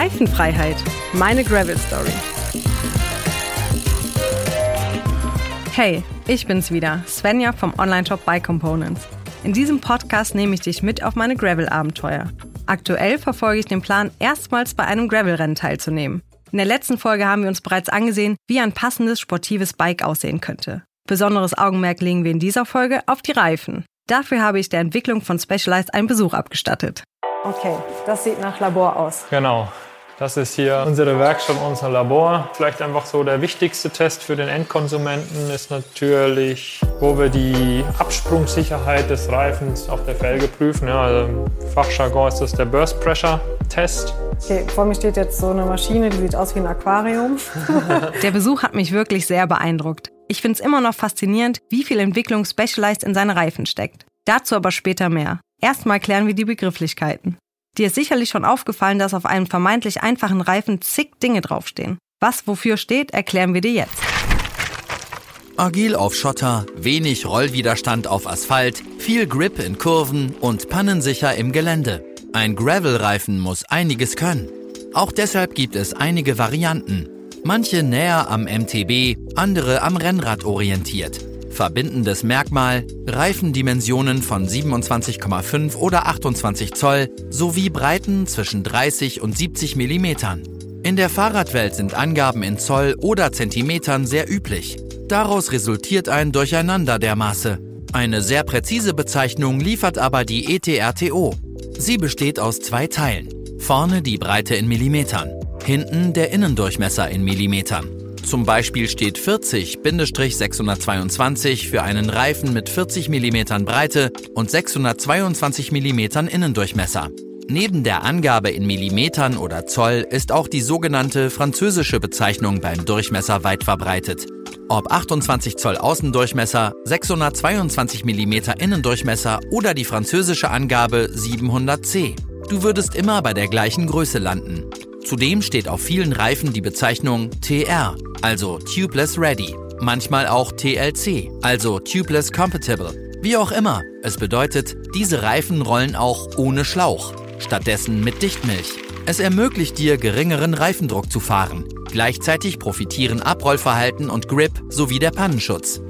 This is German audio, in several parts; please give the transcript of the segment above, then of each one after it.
Reifenfreiheit. Meine Gravel Story. Hey, ich bin's wieder, Svenja vom Online-Shop Bike Components. In diesem Podcast nehme ich dich mit auf meine Gravel-Abenteuer. Aktuell verfolge ich den Plan, erstmals bei einem Gravel-Rennen teilzunehmen. In der letzten Folge haben wir uns bereits angesehen, wie ein passendes sportives Bike aussehen könnte. Besonderes Augenmerk legen wir in dieser Folge auf die Reifen. Dafür habe ich der Entwicklung von Specialized einen Besuch abgestattet. Okay, das sieht nach Labor aus. Genau. Das ist hier unsere Werkstatt, unser Labor. Vielleicht einfach so der wichtigste Test für den Endkonsumenten ist natürlich, wo wir die Absprungssicherheit des Reifens auf der Felge prüfen. Ja, also Im Fachjargon ist das der Burst Pressure Test. Okay, vor mir steht jetzt so eine Maschine, die sieht aus wie ein Aquarium. der Besuch hat mich wirklich sehr beeindruckt. Ich finde es immer noch faszinierend, wie viel Entwicklung Specialized in seine Reifen steckt. Dazu aber später mehr. Erstmal klären wir die Begrifflichkeiten. Dir ist sicherlich schon aufgefallen, dass auf einem vermeintlich einfachen Reifen zig Dinge draufstehen. Was wofür steht, erklären wir dir jetzt. Agil auf Schotter, wenig Rollwiderstand auf Asphalt, viel Grip in Kurven und pannensicher im Gelände. Ein Gravel-Reifen muss einiges können. Auch deshalb gibt es einige Varianten. Manche näher am MTB, andere am Rennrad orientiert. Verbindendes Merkmal, Reifendimensionen von 27,5 oder 28 Zoll sowie Breiten zwischen 30 und 70 Millimetern. In der Fahrradwelt sind Angaben in Zoll oder Zentimetern sehr üblich. Daraus resultiert ein Durcheinander der Maße. Eine sehr präzise Bezeichnung liefert aber die ETRTO. Sie besteht aus zwei Teilen. Vorne die Breite in Millimetern, hinten der Innendurchmesser in Millimetern. Zum Beispiel steht 40-622 für einen Reifen mit 40 mm Breite und 622 mm Innendurchmesser. Neben der Angabe in Millimetern oder Zoll ist auch die sogenannte französische Bezeichnung beim Durchmesser weit verbreitet. Ob 28 Zoll Außendurchmesser, 622 mm Innendurchmesser oder die französische Angabe 700C. Du würdest immer bei der gleichen Größe landen. Zudem steht auf vielen Reifen die Bezeichnung TR, also Tubeless Ready, manchmal auch TLC, also Tubeless Compatible. Wie auch immer, es bedeutet, diese Reifen rollen auch ohne Schlauch, stattdessen mit Dichtmilch. Es ermöglicht dir, geringeren Reifendruck zu fahren. Gleichzeitig profitieren Abrollverhalten und Grip sowie der Pannenschutz.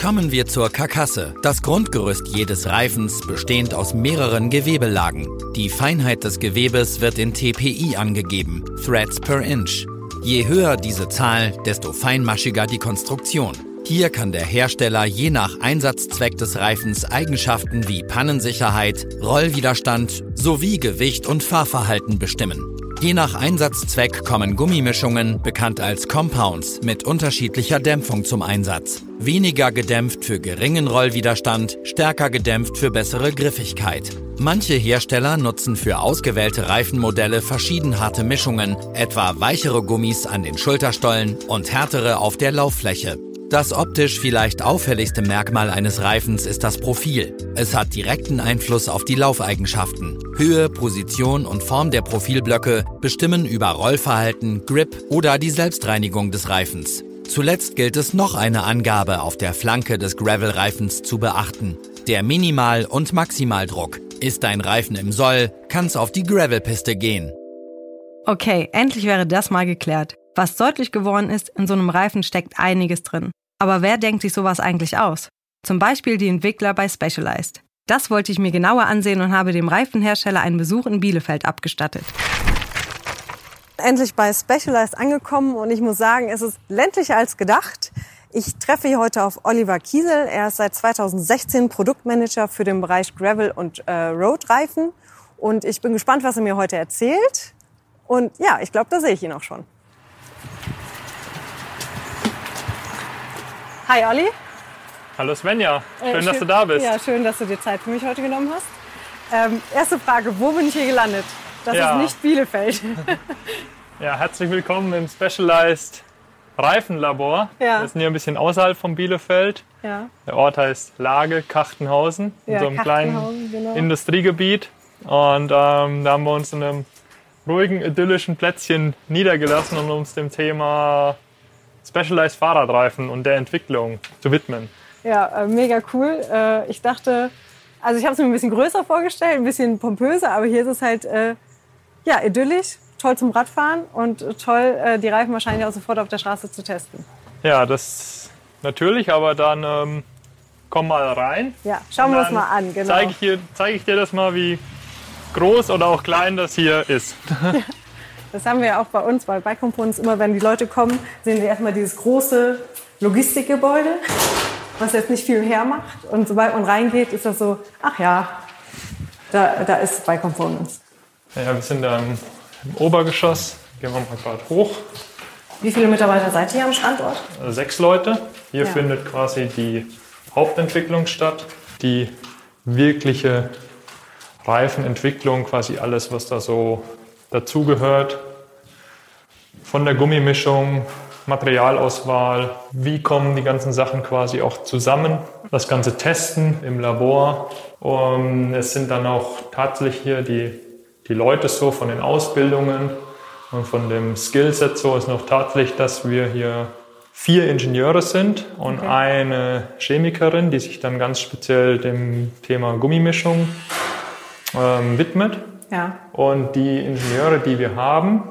Kommen wir zur Karkasse, das Grundgerüst jedes Reifens bestehend aus mehreren Gewebelagen. Die Feinheit des Gewebes wird in TPI angegeben, Threads per Inch. Je höher diese Zahl, desto feinmaschiger die Konstruktion. Hier kann der Hersteller je nach Einsatzzweck des Reifens Eigenschaften wie Pannensicherheit, Rollwiderstand sowie Gewicht und Fahrverhalten bestimmen. Je nach Einsatzzweck kommen Gummimischungen, bekannt als Compounds, mit unterschiedlicher Dämpfung zum Einsatz. Weniger gedämpft für geringen Rollwiderstand, stärker gedämpft für bessere Griffigkeit. Manche Hersteller nutzen für ausgewählte Reifenmodelle verschieden harte Mischungen, etwa weichere Gummis an den Schulterstollen und härtere auf der Lauffläche. Das optisch vielleicht auffälligste Merkmal eines Reifens ist das Profil. Es hat direkten Einfluss auf die Laufeigenschaften. Höhe, Position und Form der Profilblöcke bestimmen über Rollverhalten, Grip oder die Selbstreinigung des Reifens. Zuletzt gilt es noch eine Angabe auf der Flanke des Gravel-Reifens zu beachten. Der Minimal- und Maximaldruck. Ist dein Reifen im Soll, kann's auf die Gravelpiste gehen. Okay, endlich wäre das mal geklärt. Was deutlich geworden ist, in so einem Reifen steckt einiges drin. Aber wer denkt sich sowas eigentlich aus? Zum Beispiel die Entwickler bei Specialized. Das wollte ich mir genauer ansehen und habe dem Reifenhersteller einen Besuch in Bielefeld abgestattet. Endlich bei Specialized angekommen und ich muss sagen, es ist ländlicher als gedacht. Ich treffe hier heute auf Oliver Kiesel. Er ist seit 2016 Produktmanager für den Bereich Gravel und äh, Road-Reifen. Und ich bin gespannt, was er mir heute erzählt. Und ja, ich glaube, da sehe ich ihn auch schon. Hi Olli. Hallo Svenja, schön, äh, schön, dass du da bist. Ja, schön, dass du dir Zeit für mich heute genommen hast. Ähm, erste Frage, wo bin ich hier gelandet? Das ja. ist nicht Bielefeld. ja, herzlich willkommen im Specialized Reifenlabor. Ja. Wir sind hier ein bisschen außerhalb von Bielefeld. Ja. Der Ort heißt Lage Kachtenhausen, in so einem kleinen genau. Industriegebiet. Und ähm, da haben wir uns in einem ruhigen, idyllischen Plätzchen niedergelassen und uns dem Thema Specialized Fahrradreifen und der Entwicklung zu widmen. Ja, äh, mega cool. Äh, ich dachte, also ich habe es mir ein bisschen größer vorgestellt, ein bisschen pompöser, aber hier ist es halt äh, ja idyllisch, toll zum Radfahren und toll, die Reifen wahrscheinlich auch sofort auf der Straße zu testen. Ja, das natürlich, aber dann ähm, komm mal rein. Ja, schauen wir uns mal an. Genau. Zeige ich, zeig ich dir das mal, wie groß oder auch klein das hier ist. Das haben wir ja auch bei uns bei Bike Components. Immer wenn die Leute kommen, sehen sie erstmal dieses große Logistikgebäude, was jetzt nicht viel hermacht. Und sobald man reingeht, ist das so, ach ja, da, da ist Bike Components. Ja, wir sind da im, im Obergeschoss. Gehen wir mal gerade hoch. Wie viele Mitarbeiter seid ihr am Standort? Sechs Leute. Hier ja. findet quasi die Hauptentwicklung statt. Die wirkliche Reifenentwicklung, quasi alles, was da so dazugehört. Von der Gummimischung, Materialauswahl, wie kommen die ganzen Sachen quasi auch zusammen, das ganze Testen im Labor. Und es sind dann auch tatsächlich hier die, die Leute so von den Ausbildungen und von dem Skillset so ist noch tatsächlich, dass wir hier vier Ingenieure sind und okay. eine Chemikerin, die sich dann ganz speziell dem Thema Gummimischung ähm, widmet. Ja. Und die Ingenieure, die wir haben,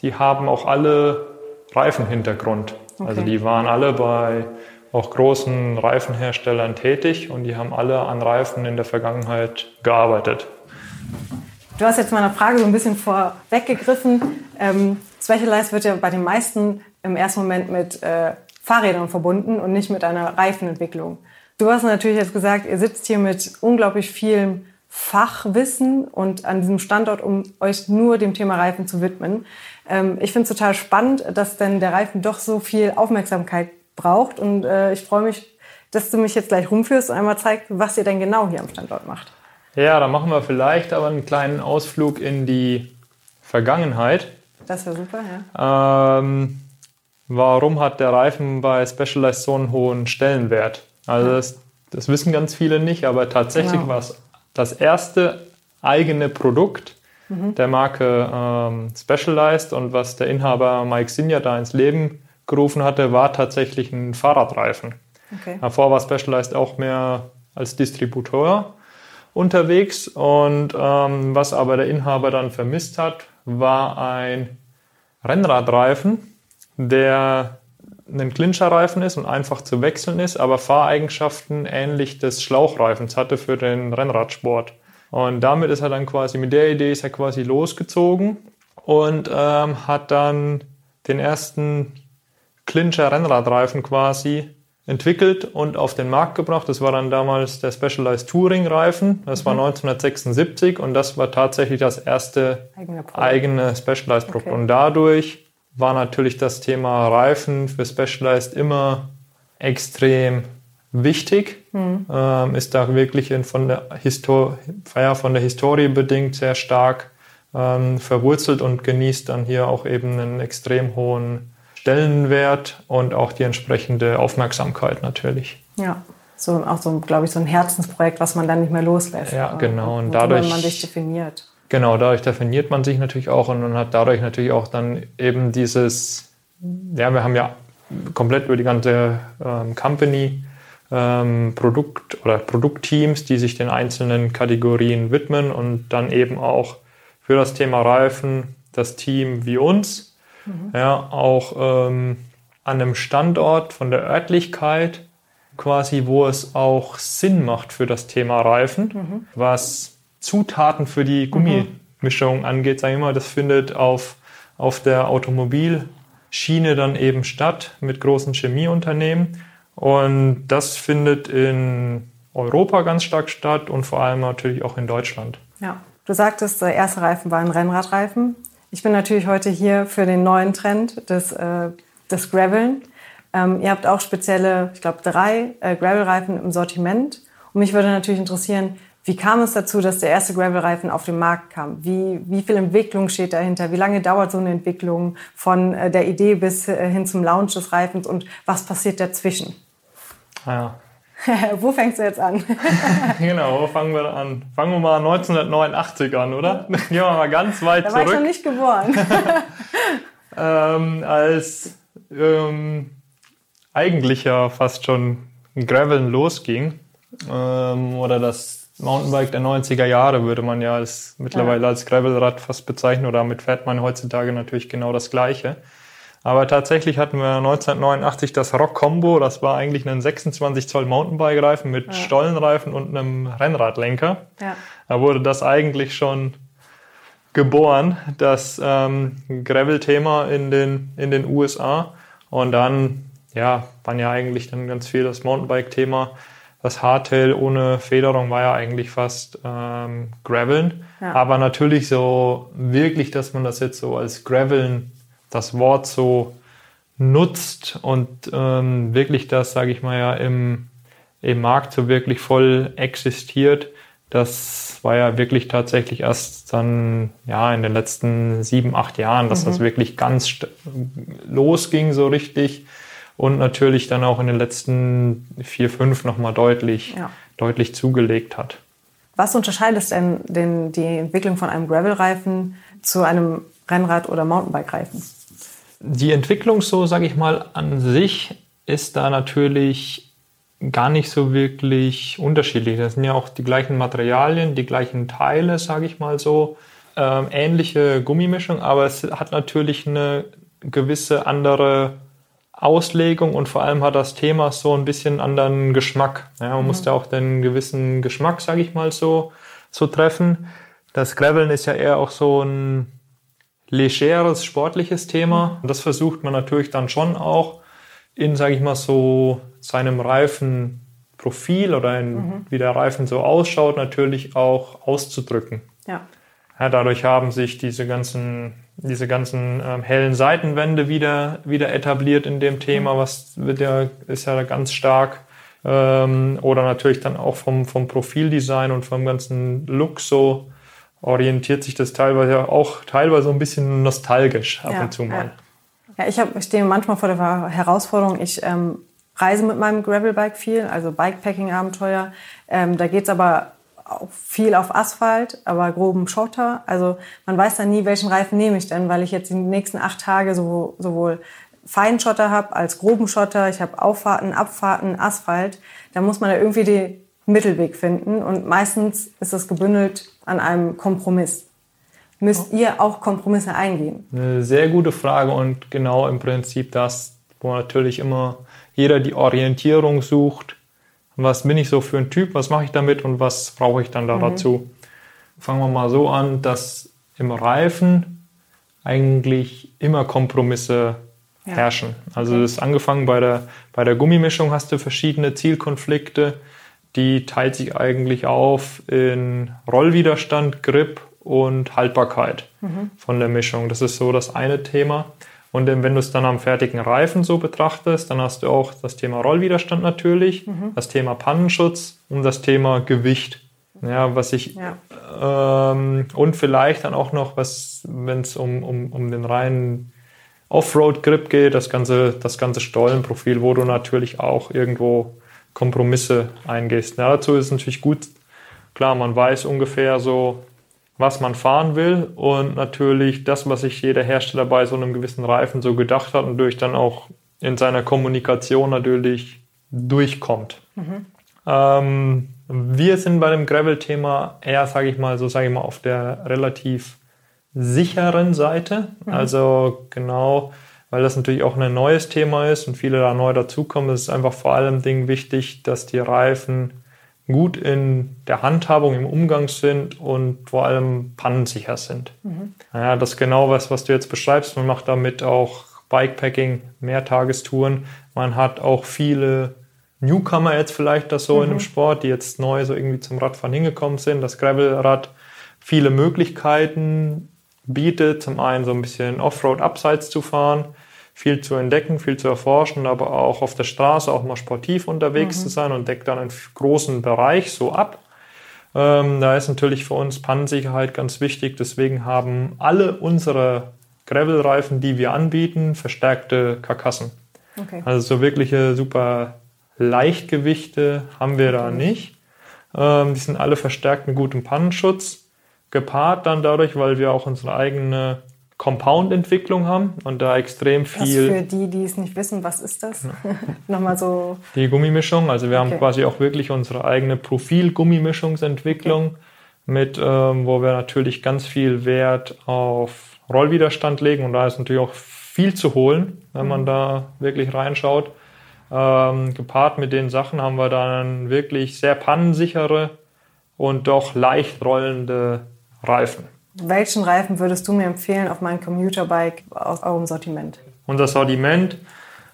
die haben auch alle Reifenhintergrund. Okay. Also die waren alle bei auch großen Reifenherstellern tätig und die haben alle an Reifen in der Vergangenheit gearbeitet. Du hast jetzt meiner Frage so ein bisschen vorweggegriffen. Ähm, Specialized wird ja bei den meisten im ersten Moment mit äh, Fahrrädern verbunden und nicht mit einer Reifenentwicklung. Du hast natürlich jetzt gesagt, ihr sitzt hier mit unglaublich vielem Fachwissen und an diesem Standort, um euch nur dem Thema Reifen zu widmen. Ähm, ich finde es total spannend, dass denn der Reifen doch so viel Aufmerksamkeit braucht. Und äh, ich freue mich, dass du mich jetzt gleich rumführst und einmal zeigst, was ihr denn genau hier am Standort macht. Ja, da machen wir vielleicht aber einen kleinen Ausflug in die Vergangenheit. Das wäre super, ja. Ähm, warum hat der Reifen bei Specialized so einen hohen Stellenwert? Also das, das wissen ganz viele nicht, aber tatsächlich genau. war es das erste eigene Produkt mhm. der Marke ähm, Specialized und was der Inhaber Mike Sinja da ins Leben gerufen hatte, war tatsächlich ein Fahrradreifen. Okay. Davor war Specialized auch mehr als Distributor unterwegs und ähm, was aber der Inhaber dann vermisst hat, war ein Rennradreifen, der ein Clincherreifen ist und einfach zu wechseln ist, aber Fahreigenschaften ähnlich des Schlauchreifens hatte für den Rennradsport. Und damit ist er dann quasi, mit der Idee ist er quasi losgezogen und ähm, hat dann den ersten Clincher Rennradreifen quasi entwickelt und auf den Markt gebracht. Das war dann damals der Specialized Touring Reifen. Das war 1976 mhm. und das war tatsächlich das erste eigene, eigene Specialized Produkt. Okay. Und dadurch war natürlich das Thema Reifen für Specialized immer extrem wichtig. Mhm. Ähm, ist da wirklich in, von, der Histor ja, von der Historie bedingt sehr stark ähm, verwurzelt und genießt dann hier auch eben einen extrem hohen Stellenwert und auch die entsprechende Aufmerksamkeit natürlich. Ja, so auch so, glaube ich, so ein Herzensprojekt, was man dann nicht mehr loslässt. Ja, genau. Und dadurch man sich definiert. Genau, dadurch definiert man sich natürlich auch und man hat dadurch natürlich auch dann eben dieses, ja, wir haben ja komplett über die ganze ähm, Company ähm, Produkt oder Produktteams, die sich den einzelnen Kategorien widmen und dann eben auch für das Thema Reifen das Team wie uns, mhm. ja, auch ähm, an einem Standort von der Örtlichkeit quasi, wo es auch Sinn macht für das Thema Reifen, mhm. was Zutaten für die Gummimischung mhm. angeht, sage ich mal, das findet auf, auf der Automobilschiene dann eben statt mit großen Chemieunternehmen. Und das findet in Europa ganz stark statt und vor allem natürlich auch in Deutschland. Ja, du sagtest, der erste Reifen war ein Rennradreifen. Ich bin natürlich heute hier für den neuen Trend des, äh, des Graveln. Ähm, ihr habt auch spezielle, ich glaube, drei äh, Gravelreifen im Sortiment. Und mich würde natürlich interessieren, wie kam es dazu, dass der erste Gravel-Reifen auf den Markt kam? Wie, wie viel Entwicklung steht dahinter? Wie lange dauert so eine Entwicklung von äh, der Idee bis äh, hin zum Launch des Reifens und was passiert dazwischen? Ja. wo fängst du jetzt an? genau, wo fangen wir an? Fangen wir mal 1989 an, oder? Gehen wir mal ganz weit da zurück. Da war ich noch nicht geboren. ähm, als ähm, eigentlich ja fast schon Graveln losging ähm, oder das Mountainbike der 90er Jahre, würde man ja als, mittlerweile ja. als Gravelrad fast bezeichnen oder damit fährt man heutzutage natürlich genau das Gleiche. Aber tatsächlich hatten wir 1989 das Rock Combo. Das war eigentlich ein 26 Zoll Mountainbike-Reifen mit ja. Stollenreifen und einem Rennradlenker. Ja. Da wurde das eigentlich schon geboren, das ähm, Gravel-Thema in den, in den USA. Und dann, ja, waren ja eigentlich dann ganz viel das Mountainbike-Thema. Das Hardtail ohne Federung war ja eigentlich fast ähm, Graveln. Ja. Aber natürlich so wirklich, dass man das jetzt so als Graveln das Wort so nutzt und ähm, wirklich das, sage ich mal ja, im, im Markt so wirklich voll existiert, das war ja wirklich tatsächlich erst dann ja in den letzten sieben, acht Jahren, dass mhm. das wirklich ganz losging so richtig und natürlich dann auch in den letzten vier, fünf nochmal deutlich, ja. deutlich zugelegt hat. Was unterscheidet denn den, die Entwicklung von einem Gravel-Reifen zu einem Rennrad- oder Mountainbike-Reifen? Die Entwicklung so, sage ich mal, an sich ist da natürlich gar nicht so wirklich unterschiedlich. Das sind ja auch die gleichen Materialien, die gleichen Teile, sage ich mal so, ähm, ähnliche Gummimischung, aber es hat natürlich eine gewisse andere Auslegung und vor allem hat das Thema so ein bisschen anderen Geschmack. Ja, man mhm. musste auch den gewissen Geschmack, sage ich mal so, so treffen. Das Graveln ist ja eher auch so ein legeres, sportliches Thema. Und das versucht man natürlich dann schon auch in, sage ich mal, so seinem Reifenprofil oder in, mhm. wie der Reifen so ausschaut, natürlich auch auszudrücken. Ja. Ja dadurch haben sich diese ganzen, diese ganzen ähm, hellen Seitenwände wieder, wieder etabliert in dem Thema, mhm. was wird ja, ist ja ganz stark. Ähm, oder natürlich dann auch vom, vom Profildesign und vom ganzen Look so orientiert sich das teilweise auch teilweise ein bisschen nostalgisch ab ja, und zu mal. Ja, ja ich, hab, ich stehe manchmal vor der Herausforderung, ich ähm, reise mit meinem Gravelbike viel, also Bikepacking-Abenteuer. Ähm, da geht's aber auch viel auf Asphalt, aber groben Schotter. Also man weiß dann nie, welchen Reifen nehme ich denn, weil ich jetzt die nächsten acht Tage so, sowohl Feinschotter habe als groben Schotter. Ich habe Auffahrten, Abfahrten, Asphalt. Da muss man ja irgendwie den Mittelweg finden. Und meistens ist das gebündelt an einem Kompromiss. Müsst ihr auch Kompromisse eingehen? Eine sehr gute Frage und genau im Prinzip das, wo natürlich immer jeder die Orientierung sucht. Was bin ich so für ein Typ? Was mache ich damit und was brauche ich dann da mhm. dazu? Fangen wir mal so an, dass im Reifen eigentlich immer Kompromisse ja. herrschen. Also okay. das ist angefangen bei der, bei der Gummimischung hast du verschiedene Zielkonflikte die teilt sich eigentlich auf in Rollwiderstand, Grip und Haltbarkeit mhm. von der Mischung. Das ist so das eine Thema. Und wenn du es dann am fertigen Reifen so betrachtest, dann hast du auch das Thema Rollwiderstand natürlich, mhm. das Thema Pannenschutz und das Thema Gewicht. Ja, was ich ja. Ähm, und vielleicht dann auch noch, was, wenn es um, um, um den reinen Offroad-Grip geht, das ganze, das ganze Stollenprofil, wo du natürlich auch irgendwo Kompromisse eingehst. Ja, dazu ist es natürlich gut, klar, man weiß ungefähr so, was man fahren will und natürlich das, was sich jeder Hersteller bei so einem gewissen Reifen so gedacht hat und durch dann auch in seiner Kommunikation natürlich durchkommt. Mhm. Ähm, wir sind bei dem Gravel-Thema eher, sage ich mal, so sage ich mal, auf der relativ sicheren Seite. Mhm. Also genau weil das natürlich auch ein neues Thema ist und viele da neu dazukommen. Es ist einfach vor allem Ding wichtig, dass die Reifen gut in der Handhabung, im Umgang sind und vor allem pannensicher sind. Mhm. Ja, das ist genau was, was du jetzt beschreibst. Man macht damit auch Bikepacking, Mehrtagestouren. Man hat auch viele Newcomer jetzt vielleicht das so mhm. in dem Sport, die jetzt neu so irgendwie zum Radfahren hingekommen sind. Das Gravelrad viele Möglichkeiten bietet. Zum einen so ein bisschen Offroad abseits zu fahren, viel zu entdecken, viel zu erforschen, aber auch auf der Straße auch mal sportiv unterwegs mhm. zu sein und deckt dann einen großen Bereich so ab. Ähm, da ist natürlich für uns Pannensicherheit ganz wichtig. Deswegen haben alle unsere Gravel-Reifen, die wir anbieten, verstärkte Karkassen. Okay. Also so wirkliche super Leichtgewichte haben wir da nicht. Ähm, die sind alle verstärkt mit gutem Pannenschutz gepaart dann dadurch, weil wir auch unsere eigene Compound-Entwicklung haben und da extrem viel. Was für die, die es nicht wissen, was ist das? Nochmal so. Die Gummimischung. Also wir okay. haben quasi auch wirklich unsere eigene Profil-Gummimischungsentwicklung okay. mit, ähm, wo wir natürlich ganz viel Wert auf Rollwiderstand legen und da ist natürlich auch viel zu holen, wenn mhm. man da wirklich reinschaut. Ähm, gepaart mit den Sachen haben wir dann wirklich sehr pannensichere und doch leicht rollende Reifen. Welchen Reifen würdest du mir empfehlen auf mein Commuterbike aus eurem Sortiment? Unser Sortiment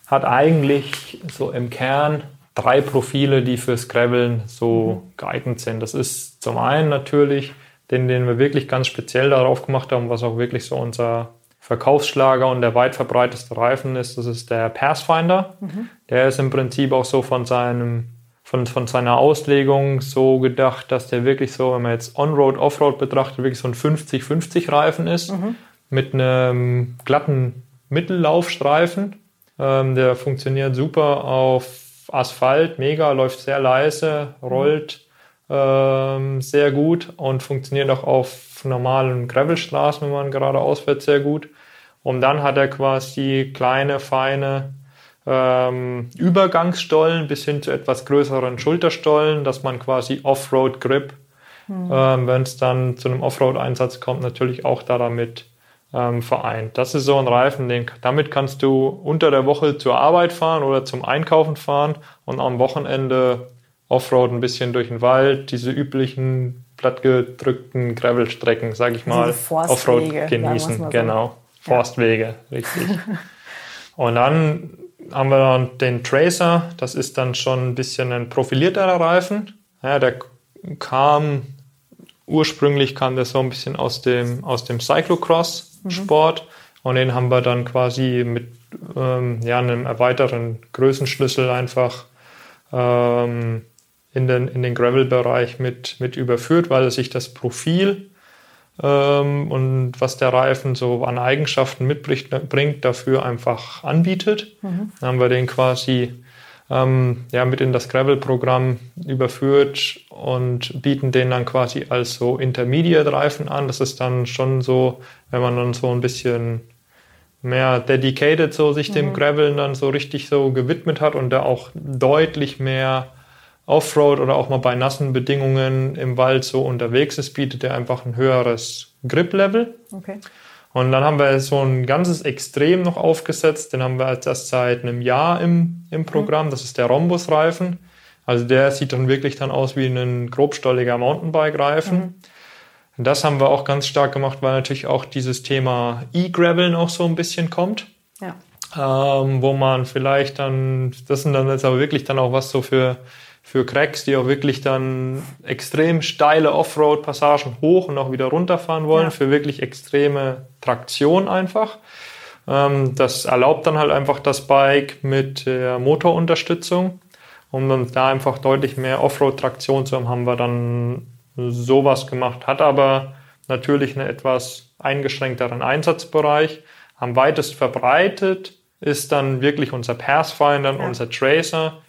hat eigentlich so im Kern drei Profile, die fürs Graveln so mhm. geeignet sind. Das ist zum einen natürlich den, den wir wirklich ganz speziell darauf gemacht haben, was auch wirklich so unser Verkaufsschlager und der weit verbreiteste Reifen ist. Das ist der Pathfinder. Mhm. Der ist im Prinzip auch so von seinem von, von seiner Auslegung so gedacht, dass der wirklich so, wenn man jetzt On-Road, Off-Road betrachtet, wirklich so ein 50-50 Reifen ist mhm. mit einem glatten Mittellaufstreifen. Ähm, der funktioniert super auf Asphalt, mega, läuft sehr leise, rollt ähm, sehr gut und funktioniert auch auf normalen Gravelstraßen, wenn man geradeaus fährt, sehr gut. Und dann hat er quasi kleine, feine ähm, Übergangsstollen bis hin zu etwas größeren Schulterstollen, dass man quasi Offroad-Grip, mhm. ähm, wenn es dann zu einem Offroad-Einsatz kommt, natürlich auch da damit ähm, vereint. Das ist so ein Reifen, den, damit kannst du unter der Woche zur Arbeit fahren oder zum Einkaufen fahren und am Wochenende Offroad ein bisschen durch den Wald, diese üblichen plattgedrückten Gravelstrecken, sag ich mal, Offroad genießen. So. Genau, Forstwege, ja. richtig. und dann haben wir dann den Tracer, das ist dann schon ein bisschen ein profilierterer Reifen. Ja, der kam, ursprünglich kam der so ein bisschen aus dem, aus dem Cyclocross-Sport mhm. und den haben wir dann quasi mit ähm, ja, einem erweiterten Größenschlüssel einfach ähm, in den, in den Gravel-Bereich mit, mit überführt, weil sich das Profil ähm, und was der Reifen so an Eigenschaften mitbringt, dafür einfach anbietet. Mhm. Dann haben wir den quasi ähm, ja, mit in das Gravel-Programm überführt und bieten den dann quasi als so Intermediate-Reifen an. Das ist dann schon so, wenn man dann so ein bisschen mehr dedicated so sich dem mhm. Graveln dann so richtig so gewidmet hat und da auch deutlich mehr Offroad oder auch mal bei nassen Bedingungen im Wald so unterwegs ist, bietet er einfach ein höheres Grip-Level. Okay. Und dann haben wir so ein ganzes Extrem noch aufgesetzt. Den haben wir jetzt erst seit einem Jahr im, im Programm. Das ist der Rhombus-Reifen. Also der sieht dann wirklich dann aus wie ein grobstolliger Mountainbike-Reifen. Mhm. Das haben wir auch ganz stark gemacht, weil natürlich auch dieses Thema E-Graveln auch so ein bisschen kommt. Ja. Ähm, wo man vielleicht dann, das sind dann jetzt aber wirklich dann auch was so für für Cracks, die auch wirklich dann extrem steile Offroad-Passagen hoch und auch wieder runterfahren wollen, ja. für wirklich extreme Traktion einfach. Ähm, das erlaubt dann halt einfach das Bike mit Motorunterstützung. Um dann da einfach deutlich mehr Offroad-Traktion zu haben, haben wir dann sowas gemacht. Hat aber natürlich einen etwas eingeschränkteren Einsatzbereich. Am weitest verbreitet ist dann wirklich unser Pathfinder, ja. unser Tracer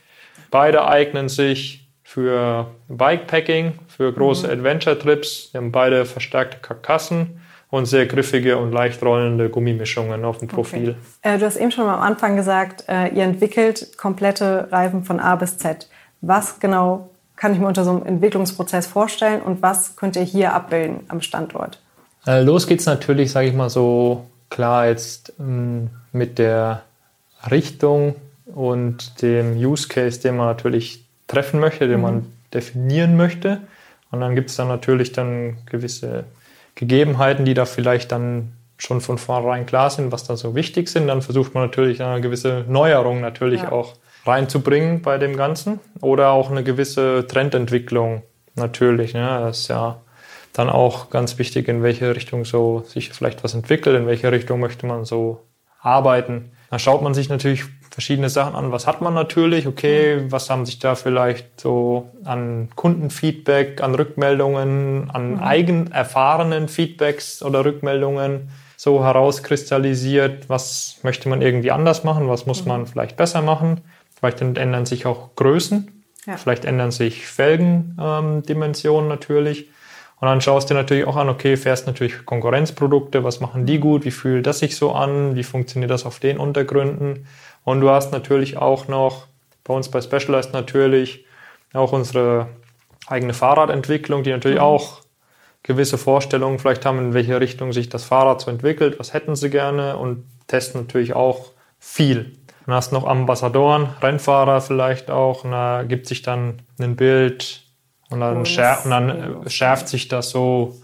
Beide eignen sich für Bikepacking, für große mhm. Adventure-Trips. Sie haben beide verstärkte Karkassen und sehr griffige und leicht rollende Gummimischungen auf dem Profil. Okay. Äh, du hast eben schon am Anfang gesagt, äh, ihr entwickelt komplette Reifen von A bis Z. Was genau kann ich mir unter so einem Entwicklungsprozess vorstellen und was könnt ihr hier abbilden am Standort? Äh, los geht's natürlich, sage ich mal so, klar jetzt mh, mm, mit der Richtung und dem Use Case, den man natürlich treffen möchte, den mhm. man definieren möchte. Und dann gibt es dann natürlich dann gewisse Gegebenheiten, die da vielleicht dann schon von vornherein klar sind, was da so wichtig sind. Dann versucht man natürlich eine gewisse Neuerung natürlich ja. auch reinzubringen bei dem Ganzen oder auch eine gewisse Trendentwicklung natürlich. Ne? Das ist ja dann auch ganz wichtig, in welche Richtung so sich vielleicht was entwickelt, in welche Richtung möchte man so arbeiten. Da schaut man sich natürlich verschiedene Sachen an. Was hat man natürlich? Okay, mhm. was haben sich da vielleicht so an Kundenfeedback, an Rückmeldungen, an mhm. eigen erfahrenen Feedbacks oder Rückmeldungen so herauskristallisiert? Was möchte man irgendwie anders machen? Was muss mhm. man vielleicht besser machen? Vielleicht ändern sich auch Größen. Ja. Vielleicht ändern sich Felgendimensionen ähm, natürlich. Und dann schaust du dir natürlich auch an, okay, fährst natürlich Konkurrenzprodukte, was machen die gut, wie fühlt das sich so an, wie funktioniert das auf den Untergründen. Und du hast natürlich auch noch bei uns bei Specialized natürlich auch unsere eigene Fahrradentwicklung, die natürlich mhm. auch gewisse Vorstellungen vielleicht haben, in welche Richtung sich das Fahrrad so entwickelt, was hätten sie gerne und testen natürlich auch viel. Dann hast du noch Ambassadoren, Rennfahrer vielleicht auch, und da gibt sich dann ein Bild und dann, oh, schär, und dann schärft sich das so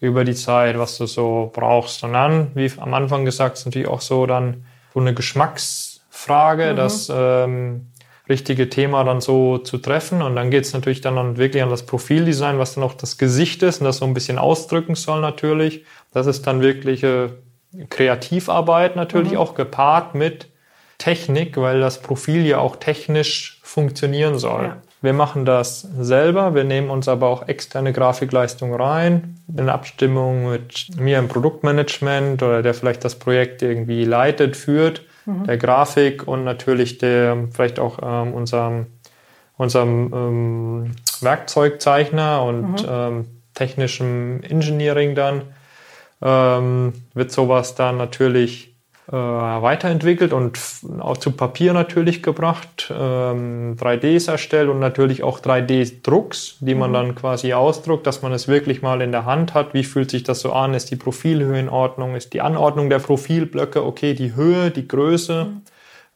über die Zeit, was du so brauchst. Und dann, wie am Anfang gesagt, ist natürlich auch so dann so eine Geschmacksfrage, mhm. das ähm, richtige Thema dann so zu treffen. Und dann geht es natürlich dann, dann wirklich an das Profildesign, was dann auch das Gesicht ist und das so ein bisschen ausdrücken soll natürlich. Das ist dann wirkliche Kreativarbeit natürlich mhm. auch gepaart mit Technik, weil das Profil ja auch technisch funktionieren soll. Ja. Wir machen das selber, wir nehmen uns aber auch externe Grafikleistung rein, in Abstimmung mit mir im Produktmanagement oder der vielleicht das Projekt irgendwie leitet, führt mhm. der Grafik und natürlich der, vielleicht auch ähm, unserem, unserem ähm, Werkzeugzeichner und mhm. ähm, technischem Engineering dann, ähm, wird sowas dann natürlich äh, weiterentwickelt und auch zu Papier natürlich gebracht, ähm, 3Ds erstellt und natürlich auch 3D-Drucks, die man mhm. dann quasi ausdruckt, dass man es wirklich mal in der Hand hat. Wie fühlt sich das so an? Ist die Profilhöhe in Ordnung? Ist die Anordnung der Profilblöcke okay? Die Höhe, die Größe, mhm.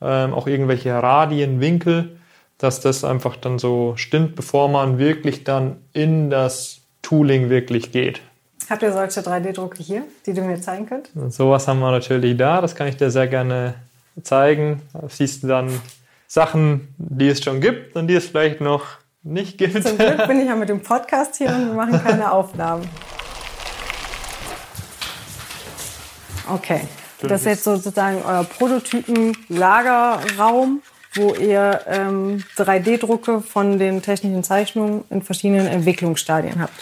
ähm, auch irgendwelche Radien, Winkel, dass das einfach dann so stimmt, bevor man wirklich dann in das Tooling wirklich geht. Habt ihr solche 3D-Drucke hier, die du mir zeigen könnt? Und sowas haben wir natürlich da. Das kann ich dir sehr gerne zeigen. Da siehst du dann Sachen, die es schon gibt und die es vielleicht noch nicht gibt. Zum Glück bin ich ja mit dem Podcast hier und wir machen keine Aufnahmen. Okay. Das ist jetzt sozusagen euer Prototypen-Lagerraum, wo ihr ähm, 3D-Drucke von den technischen Zeichnungen in verschiedenen Entwicklungsstadien habt.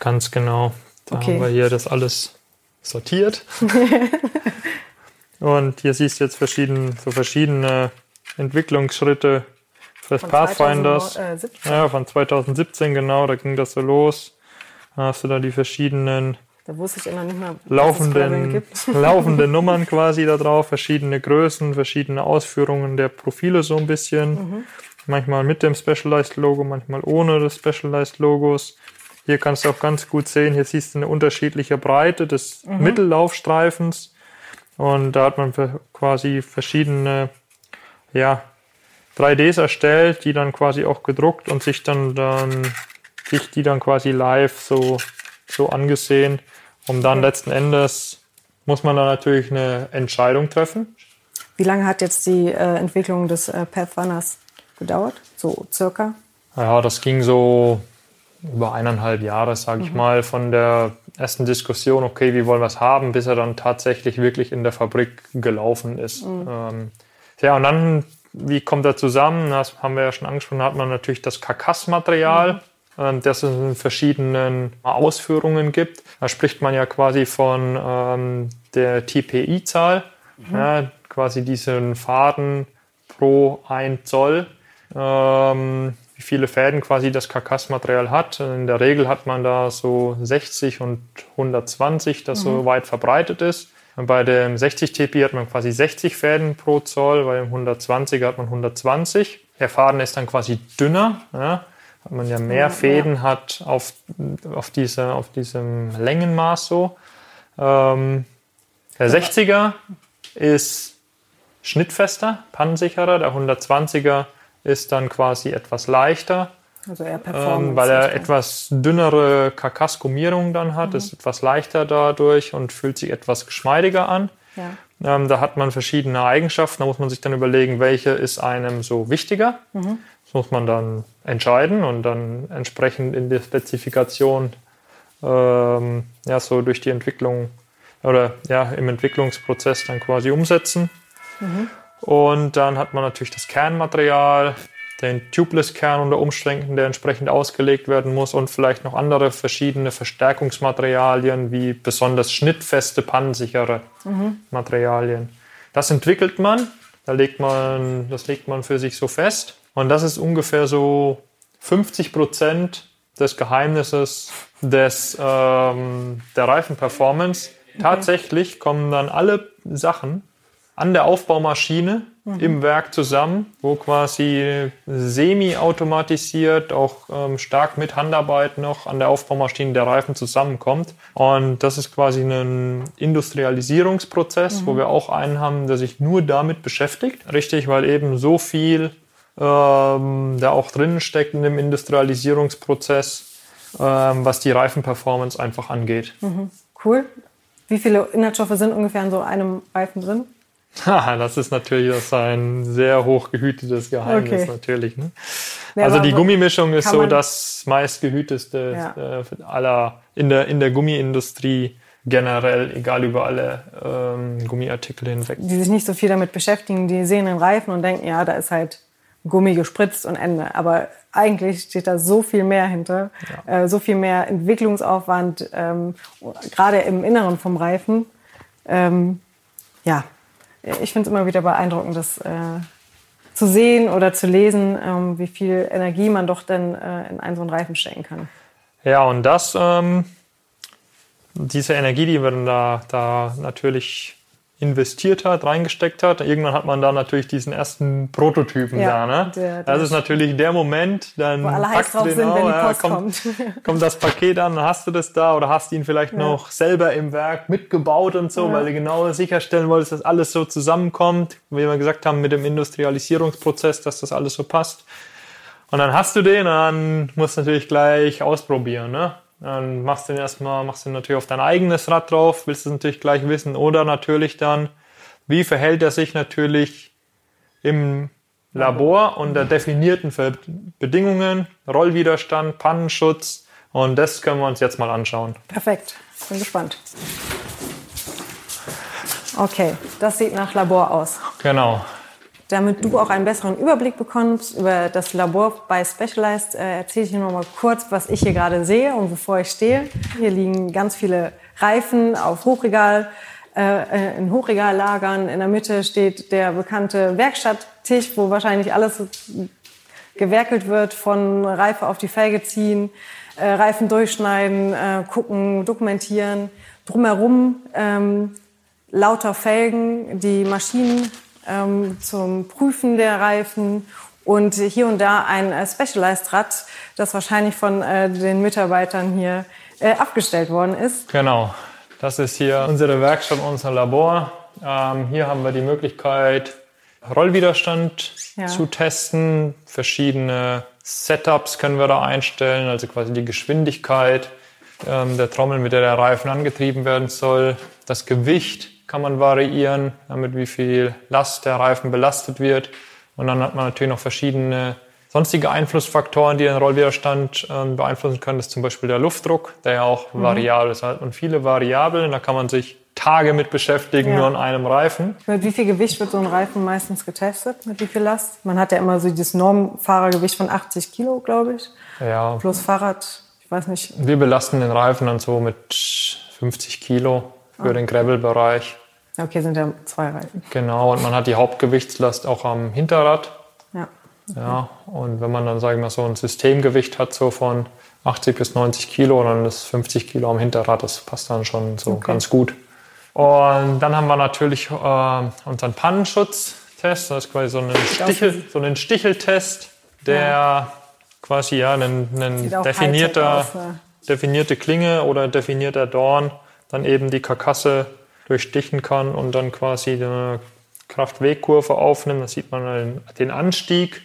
Ganz genau. Da okay. haben wir hier das alles sortiert. und hier siehst du jetzt verschieden, so verschiedene Entwicklungsschritte des von Pathfinders. 2017. Ja, von 2017 genau, da ging das so los. Da hast du da die verschiedenen da wusste ich immer nicht mehr, laufenden, laufende Nummern quasi da drauf, verschiedene Größen, verschiedene Ausführungen der Profile so ein bisschen. Mhm. Manchmal mit dem Specialized Logo, manchmal ohne des Specialized Logos. Hier kannst du auch ganz gut sehen, hier siehst du eine unterschiedliche Breite des mhm. Mittellaufstreifens. Und da hat man quasi verschiedene ja, 3Ds erstellt, die dann quasi auch gedruckt und sich dann, dann sich die dann quasi live so, so angesehen. Um dann letzten Endes muss man dann natürlich eine Entscheidung treffen. Wie lange hat jetzt die äh, Entwicklung des äh, Pathfinders gedauert? So circa? Ja, das ging so über eineinhalb Jahre, sage ich mhm. mal, von der ersten Diskussion, okay, wie wollen wir es haben, bis er dann tatsächlich wirklich in der Fabrik gelaufen ist. Mhm. Ähm, ja, und dann, wie kommt er zusammen? Das haben wir ja schon angesprochen, hat man natürlich das Karkassmaterial. Mhm. Ähm, das es in verschiedenen Ausführungen gibt. Da spricht man ja quasi von ähm, der TPI-Zahl, mhm. ja, quasi diesen Faden pro 1 Zoll. Ähm, wie viele Fäden quasi das Karkassmaterial hat. In der Regel hat man da so 60 und 120, das mhm. so weit verbreitet ist. Und bei dem 60 TPI hat man quasi 60 Fäden pro Zoll, bei dem 120er hat man 120. Der Faden ist dann quasi dünner, ja, weil man ja mehr ja, Fäden ja. hat auf, auf, diese, auf diesem Längenmaß so. Ähm, der 60er ist schnittfester, pannensicherer, der 120er ist dann quasi etwas leichter. Also eher Performance. Ähm, weil er etwas dünnere Karkassgummierung dann hat, mhm. ist etwas leichter dadurch und fühlt sich etwas geschmeidiger an. Ja. Ähm, da hat man verschiedene Eigenschaften, da muss man sich dann überlegen, welche ist einem so wichtiger. Mhm. Das muss man dann entscheiden und dann entsprechend in der Spezifikation ähm, ja, so durch die Entwicklung oder ja, im Entwicklungsprozess dann quasi umsetzen. Mhm. Und dann hat man natürlich das Kernmaterial, den Tubeless-Kern unter Umständen, der entsprechend ausgelegt werden muss und vielleicht noch andere verschiedene Verstärkungsmaterialien wie besonders schnittfeste, pannensichere mhm. Materialien. Das entwickelt man, da legt man, das legt man für sich so fest und das ist ungefähr so 50 Prozent des Geheimnisses des, ähm, der Reifenperformance. Okay. Tatsächlich kommen dann alle Sachen an der Aufbaumaschine mhm. im Werk zusammen, wo quasi semi-automatisiert, auch ähm, stark mit Handarbeit noch an der Aufbaumaschine der Reifen zusammenkommt. Und das ist quasi ein Industrialisierungsprozess, mhm. wo wir auch einen haben, der sich nur damit beschäftigt. Richtig, weil eben so viel ähm, da auch drin steckt in dem Industrialisierungsprozess, ähm, was die Reifenperformance einfach angeht. Mhm. Cool. Wie viele Inhaltsstoffe sind ungefähr in so einem Reifen drin? Das ist natürlich das ein sehr hoch gehütetes Geheimnis okay. natürlich. Ne? also die Gummimischung ist so das meistgehüteste ja. äh, aller in der, in der Gummiindustrie generell, egal über alle ähm, Gummiartikel hinweg. Die sich nicht so viel damit beschäftigen, die sehen den Reifen und denken, ja, da ist halt Gummi gespritzt und Ende. Aber eigentlich steht da so viel mehr hinter, ja. äh, so viel mehr Entwicklungsaufwand, ähm, gerade im Inneren vom Reifen. Ähm, ja, ich finde es immer wieder beeindruckend, das äh, zu sehen oder zu lesen, ähm, wie viel Energie man doch dann äh, in einen so einen Reifen stecken kann. Ja, und das, ähm, diese Energie, die wir dann da, da natürlich investiert hat, reingesteckt hat. Irgendwann hat man da natürlich diesen ersten Prototypen ja, da. Ne? Der, der das ist natürlich der Moment, dann wo alle heiß drauf sind, wenn die Post kommt, kommt. kommt das Paket an, dann hast du das da oder hast ihn vielleicht ja. noch selber im Werk mitgebaut und so, ja. weil du genau sicherstellen wolltest, dass alles so zusammenkommt, wie wir gesagt haben, mit dem Industrialisierungsprozess, dass das alles so passt. Und dann hast du den und dann musst du natürlich gleich ausprobieren. Ne? Dann machst du den erstmal, machst du natürlich auf dein eigenes Rad drauf, willst es natürlich gleich wissen. Oder natürlich dann, wie verhält er sich natürlich im Labor unter definierten Bedingungen, Rollwiderstand, Pannenschutz. Und das können wir uns jetzt mal anschauen. Perfekt, bin gespannt. Okay, das sieht nach Labor aus. Genau. Damit du auch einen besseren Überblick bekommst über das Labor bei Specialized, äh, erzähle ich dir noch mal kurz, was ich hier gerade sehe und wovor ich stehe. Hier liegen ganz viele Reifen auf Hochregal, äh, äh in Hochregallagern. In der Mitte steht der bekannte Werkstatttisch, wo wahrscheinlich alles gewerkelt wird, von Reife auf die Felge ziehen, Reifen durchschneiden, gucken, dokumentieren. Drumherum ähm, lauter Felgen, die Maschinen ähm, zum Prüfen der Reifen und hier und da ein äh, Specialized-Rad, das wahrscheinlich von äh, den Mitarbeitern hier äh, abgestellt worden ist. Genau, das ist hier unsere Werkstatt, unser Labor. Ähm, hier haben wir die Möglichkeit, Rollwiderstand ja. zu testen. Verschiedene Setups können wir da einstellen, also quasi die Geschwindigkeit ähm, der Trommel, mit der der Reifen angetrieben werden soll, das Gewicht kann man variieren, damit wie viel Last der Reifen belastet wird. Und dann hat man natürlich noch verschiedene sonstige Einflussfaktoren, die den Rollwiderstand äh, beeinflussen können. Das ist zum Beispiel der Luftdruck, der ja auch mhm. variabel ist. Da hat man viele Variablen, da kann man sich Tage mit beschäftigen, ja. nur an einem Reifen. Mit wie viel Gewicht wird so ein Reifen meistens getestet? Mit wie viel Last? Man hat ja immer so dieses Normfahrergewicht von 80 Kilo, glaube ich. Ja. Plus Fahrrad, ich weiß nicht. Wir belasten den Reifen dann so mit 50 Kilo für den Gravel-Bereich. Okay, sind ja zwei Reifen. Genau, und man hat die Hauptgewichtslast auch am Hinterrad. Ja. Okay. Ja, und wenn man dann, sage ich mal, so ein Systemgewicht hat, so von 80 bis 90 Kilo, dann ist 50 Kilo am Hinterrad, das passt dann schon so okay. ganz gut. Und dann haben wir natürlich äh, unseren Pannenschutztest, das ist quasi so ein, Stichel, so ein Sticheltest, der ja. quasi ja ein, ein definierter, aus, ne? definierte Klinge oder definierter Dorn dann eben die Karkasse durchstichen kann und dann quasi eine Kraftwegkurve aufnimmt. Da sieht man den Anstieg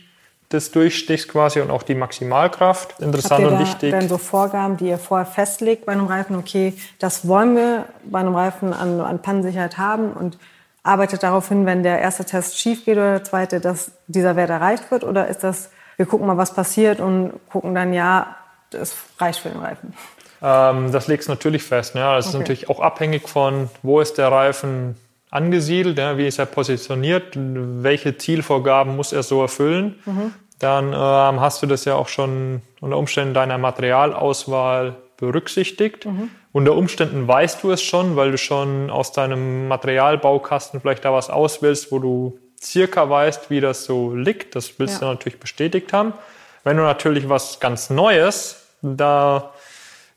des Durchstichs quasi und auch die Maximalkraft. Interessant Habt ihr und wichtig. Dann so Vorgaben, die ihr vorher festlegt bei einem Reifen, okay, das wollen wir bei einem Reifen an, an Pannensicherheit haben und arbeitet darauf hin, wenn der erste Test schief geht oder der zweite, dass dieser Wert erreicht wird? Oder ist das, wir gucken mal, was passiert und gucken dann, ja, das reicht für den Reifen? Ähm, das legst du natürlich fest. Ja. Das okay. ist natürlich auch abhängig von, wo ist der Reifen angesiedelt, ja, wie ist er positioniert, welche Zielvorgaben muss er so erfüllen. Mhm. Dann ähm, hast du das ja auch schon unter Umständen deiner Materialauswahl berücksichtigt. Mhm. Unter Umständen weißt du es schon, weil du schon aus deinem Materialbaukasten vielleicht da was auswählst, wo du circa weißt, wie das so liegt. Das willst ja. du natürlich bestätigt haben. Wenn du natürlich was ganz Neues da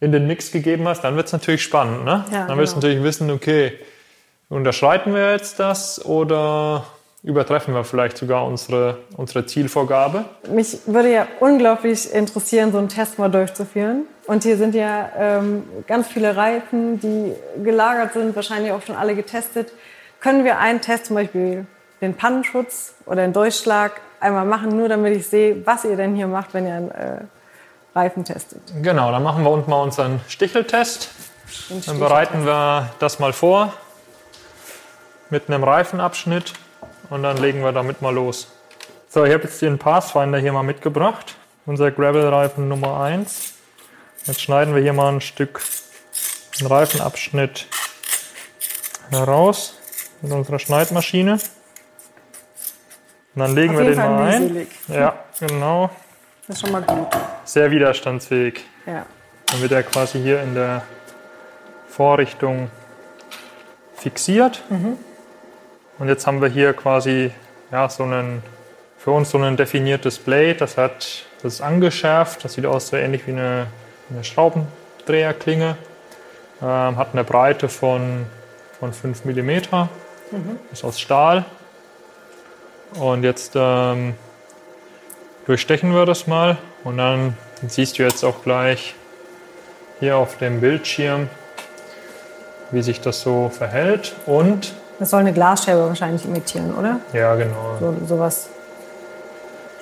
in den Mix gegeben hast, dann wird es natürlich spannend. Ne? Ja, dann wirst du genau. natürlich wissen, okay, unterschreiten wir jetzt das oder übertreffen wir vielleicht sogar unsere, unsere Zielvorgabe. Mich würde ja unglaublich interessieren, so einen Test mal durchzuführen. Und hier sind ja ähm, ganz viele Reifen, die gelagert sind, wahrscheinlich auch schon alle getestet. Können wir einen Test, zum Beispiel den Pannenschutz oder den Durchschlag, einmal machen, nur damit ich sehe, was ihr denn hier macht, wenn ihr einen äh, Reifen testet? Genau, dann machen wir uns mal unseren Sticheltest. Dann bereiten wir das mal vor mit einem Reifenabschnitt und dann legen wir damit mal los. So, ich habe jetzt den Pathfinder hier mal mitgebracht, unser Gravel-Reifen Nummer 1. Jetzt schneiden wir hier mal ein Stück einen Reifenabschnitt heraus mit unserer Schneidmaschine. Und dann legen Auf wir den mal ein. Ja, genau. Das ist schon mal gut. Sehr widerstandsfähig. Ja. Dann wird er quasi hier in der Vorrichtung fixiert. Mhm. Und jetzt haben wir hier quasi ja, so einen, für uns so ein definiertes Blade. Das, hat, das ist angeschärft. Das sieht aus so ähnlich wie eine, eine Schraubendreherklinge. Ähm, hat eine Breite von, von 5 mm. Mhm. Ist aus Stahl. Und jetzt ähm, durchstechen wir das mal. Und dann siehst du jetzt auch gleich hier auf dem Bildschirm, wie sich das so verhält. Und das soll eine Glasscheibe wahrscheinlich imitieren, oder? Ja, genau. So, sowas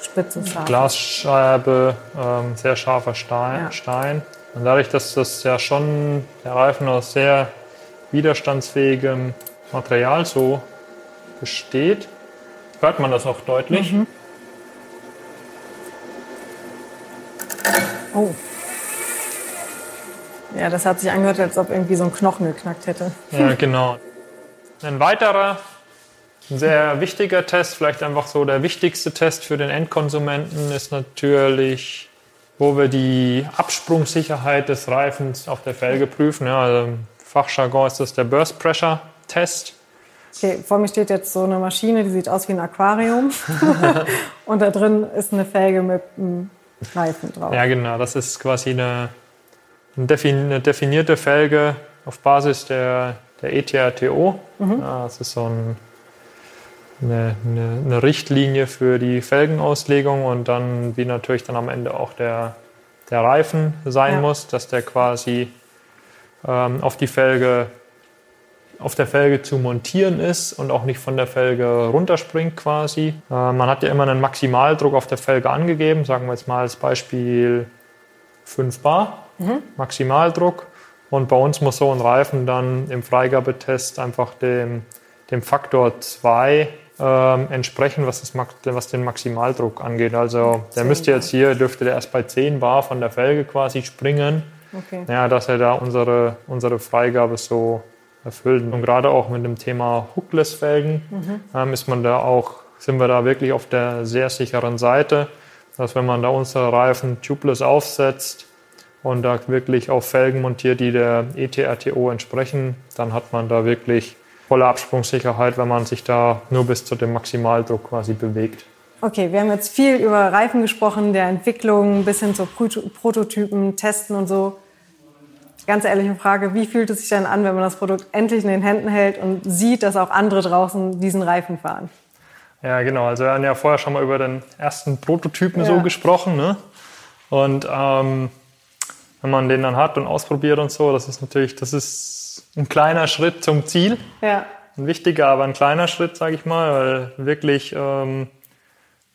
Spitzes. Glasscheibe, ähm, sehr scharfer Stein, ja. Stein. Und dadurch, dass das ja schon der Reifen aus sehr widerstandsfähigem Material so besteht, hört man das auch deutlich. Mhm. Oh. Ja, das hat sich angehört, als ob irgendwie so ein Knochen geknackt hätte. Ja, genau. Ein weiterer, ein sehr wichtiger Test, vielleicht einfach so der wichtigste Test für den Endkonsumenten, ist natürlich, wo wir die Absprungssicherheit des Reifens auf der Felge prüfen. Ja, also Im Fachjargon ist das der Burst Pressure Test. Okay, vor mir steht jetzt so eine Maschine, die sieht aus wie ein Aquarium. und da drin ist eine Felge mit einem Reifen drauf. Ja, genau. Das ist quasi eine, eine definierte Felge auf Basis der der ETRTO. Mhm. das ist so ein, eine, eine, eine, Richtlinie für die Felgenauslegung und dann, wie natürlich dann am Ende auch der, der Reifen sein ja. muss, dass der quasi ähm, auf die Felge auf der Felge zu montieren ist und auch nicht von der Felge runterspringt quasi. Äh, man hat ja immer einen Maximaldruck auf der Felge angegeben, sagen wir jetzt mal als Beispiel 5 Bar mhm. Maximaldruck. Und bei uns muss so ein Reifen dann im Freigabetest einfach dem, dem Faktor 2 ähm, entsprechen, was, das, was den Maximaldruck angeht. Also der müsste jetzt hier, dürfte der erst bei 10 Bar von der Felge quasi springen, okay. ja, dass er da unsere, unsere Freigabe so erfüllt. Und gerade auch mit dem Thema Hookless-Felgen mhm. ähm, ist man da auch, sind wir da wirklich auf der sehr sicheren Seite, dass wenn man da unsere Reifen tubeless aufsetzt, und da wirklich auf Felgen montiert, die der ETRTO entsprechen, dann hat man da wirklich volle Absprungssicherheit, wenn man sich da nur bis zu dem Maximaldruck quasi bewegt. Okay, wir haben jetzt viel über Reifen gesprochen, der Entwicklung bis hin zu Prototypen, Testen und so. Ganz ehrliche Frage, wie fühlt es sich denn an, wenn man das Produkt endlich in den Händen hält und sieht, dass auch andere draußen diesen Reifen fahren? Ja, genau. Also wir haben ja vorher schon mal über den ersten Prototypen ja. so gesprochen. Ne? Und ähm, wenn man den dann hat und ausprobiert und so, das ist natürlich, das ist ein kleiner Schritt zum Ziel. Ja. Ein wichtiger, aber ein kleiner Schritt, sage ich mal, weil wirklich ähm,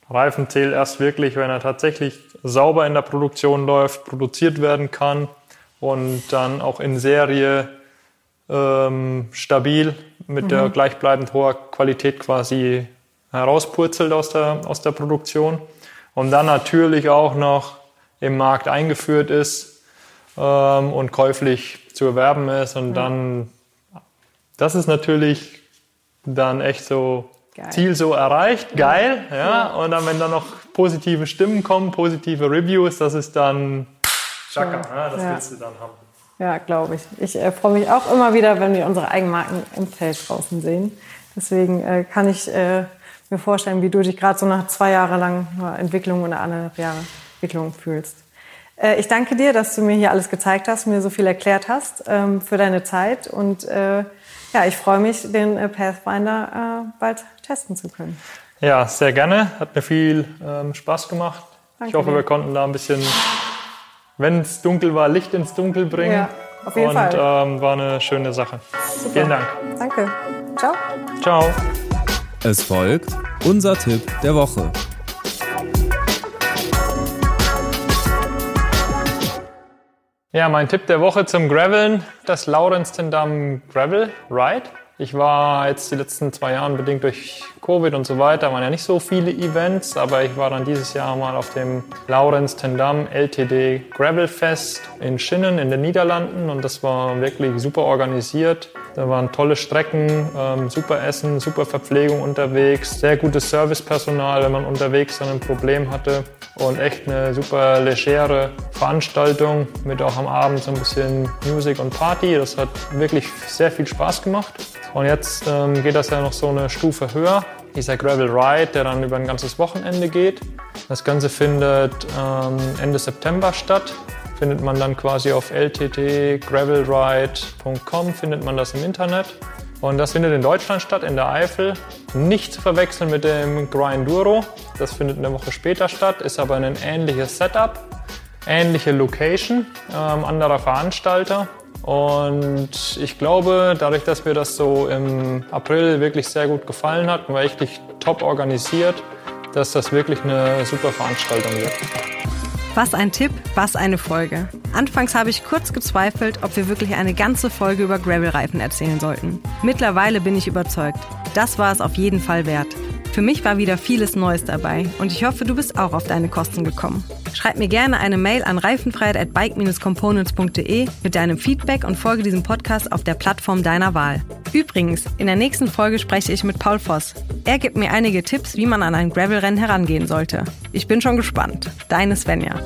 Reifen zählt erst wirklich, wenn er tatsächlich sauber in der Produktion läuft, produziert werden kann und dann auch in Serie ähm, stabil mit mhm. der gleichbleibend hoher Qualität quasi herauspurzelt aus der, aus der Produktion und dann natürlich auch noch im Markt eingeführt ist, ähm, und käuflich zu erwerben ist. Und ja. dann, das ist natürlich dann echt so Geil. Ziel so erreicht, geil, ja. ja. Und dann, wenn dann noch positive Stimmen kommen, positive Reviews, das ist dann Chaka, ja. das willst du dann haben. Ja, glaube ich. Ich äh, freue mich auch immer wieder, wenn wir unsere Eigenmarken im Feld draußen sehen. Deswegen äh, kann ich äh, mir vorstellen, wie du dich gerade so nach zwei Jahren lang Entwicklung oder anderthalb Jahre Entwicklung fühlst. Äh, ich danke dir, dass du mir hier alles gezeigt hast, mir so viel erklärt hast ähm, für deine Zeit und äh, ja, ich freue mich, den äh, Pathfinder äh, bald testen zu können. Ja, sehr gerne. Hat mir viel ähm, Spaß gemacht. Danke ich hoffe, dir. wir konnten da ein bisschen, wenn es dunkel war, Licht ins Dunkel bringen. Ja, auf jeden und, Fall. Und ähm, war eine schöne Sache. Super. Vielen Dank. Danke. Ciao. Ciao. Es folgt unser Tipp der Woche. Ja, mein Tipp der Woche zum Graveln, das Laurenztendam Gravel Ride. Ich war jetzt die letzten zwei Jahre bedingt durch Covid und so weiter, waren ja nicht so viele Events, aber ich war dann dieses Jahr mal auf dem Laurenz Tendam LTD Gravel Fest in Schinnen in den Niederlanden und das war wirklich super organisiert. Da waren tolle Strecken, ähm, super Essen, super Verpflegung unterwegs, sehr gutes Servicepersonal, wenn man unterwegs dann ein Problem hatte und echt eine super legere Veranstaltung mit auch am Abend so ein bisschen Musik und Party. Das hat wirklich sehr viel Spaß gemacht. Und jetzt ähm, geht das ja noch so eine Stufe höher. Dieser Gravel Ride, der dann über ein ganzes Wochenende geht. Das Ganze findet ähm, Ende September statt. Findet man dann quasi auf lttgravelride.com, findet man das im Internet. Und das findet in Deutschland statt, in der Eifel. Nicht zu verwechseln mit dem Grinduro. Das findet eine Woche später statt, ist aber ein ähnliches Setup, ähnliche Location, ähm, anderer Veranstalter. Und ich glaube, dadurch, dass mir das so im April wirklich sehr gut gefallen hat war echt top organisiert, dass das wirklich eine super Veranstaltung wird. Was ein Tipp, was eine Folge. Anfangs habe ich kurz gezweifelt, ob wir wirklich eine ganze Folge über Gravelreifen erzählen sollten. Mittlerweile bin ich überzeugt. Das war es auf jeden Fall wert. Für mich war wieder vieles Neues dabei und ich hoffe, du bist auch auf deine Kosten gekommen. Schreib mir gerne eine Mail an reifenfreiheit@bike-components.de mit deinem Feedback und folge diesem Podcast auf der Plattform deiner Wahl. Übrigens, in der nächsten Folge spreche ich mit Paul Voss. Er gibt mir einige Tipps, wie man an ein Gravelrennen herangehen sollte. Ich bin schon gespannt. Deine Svenja.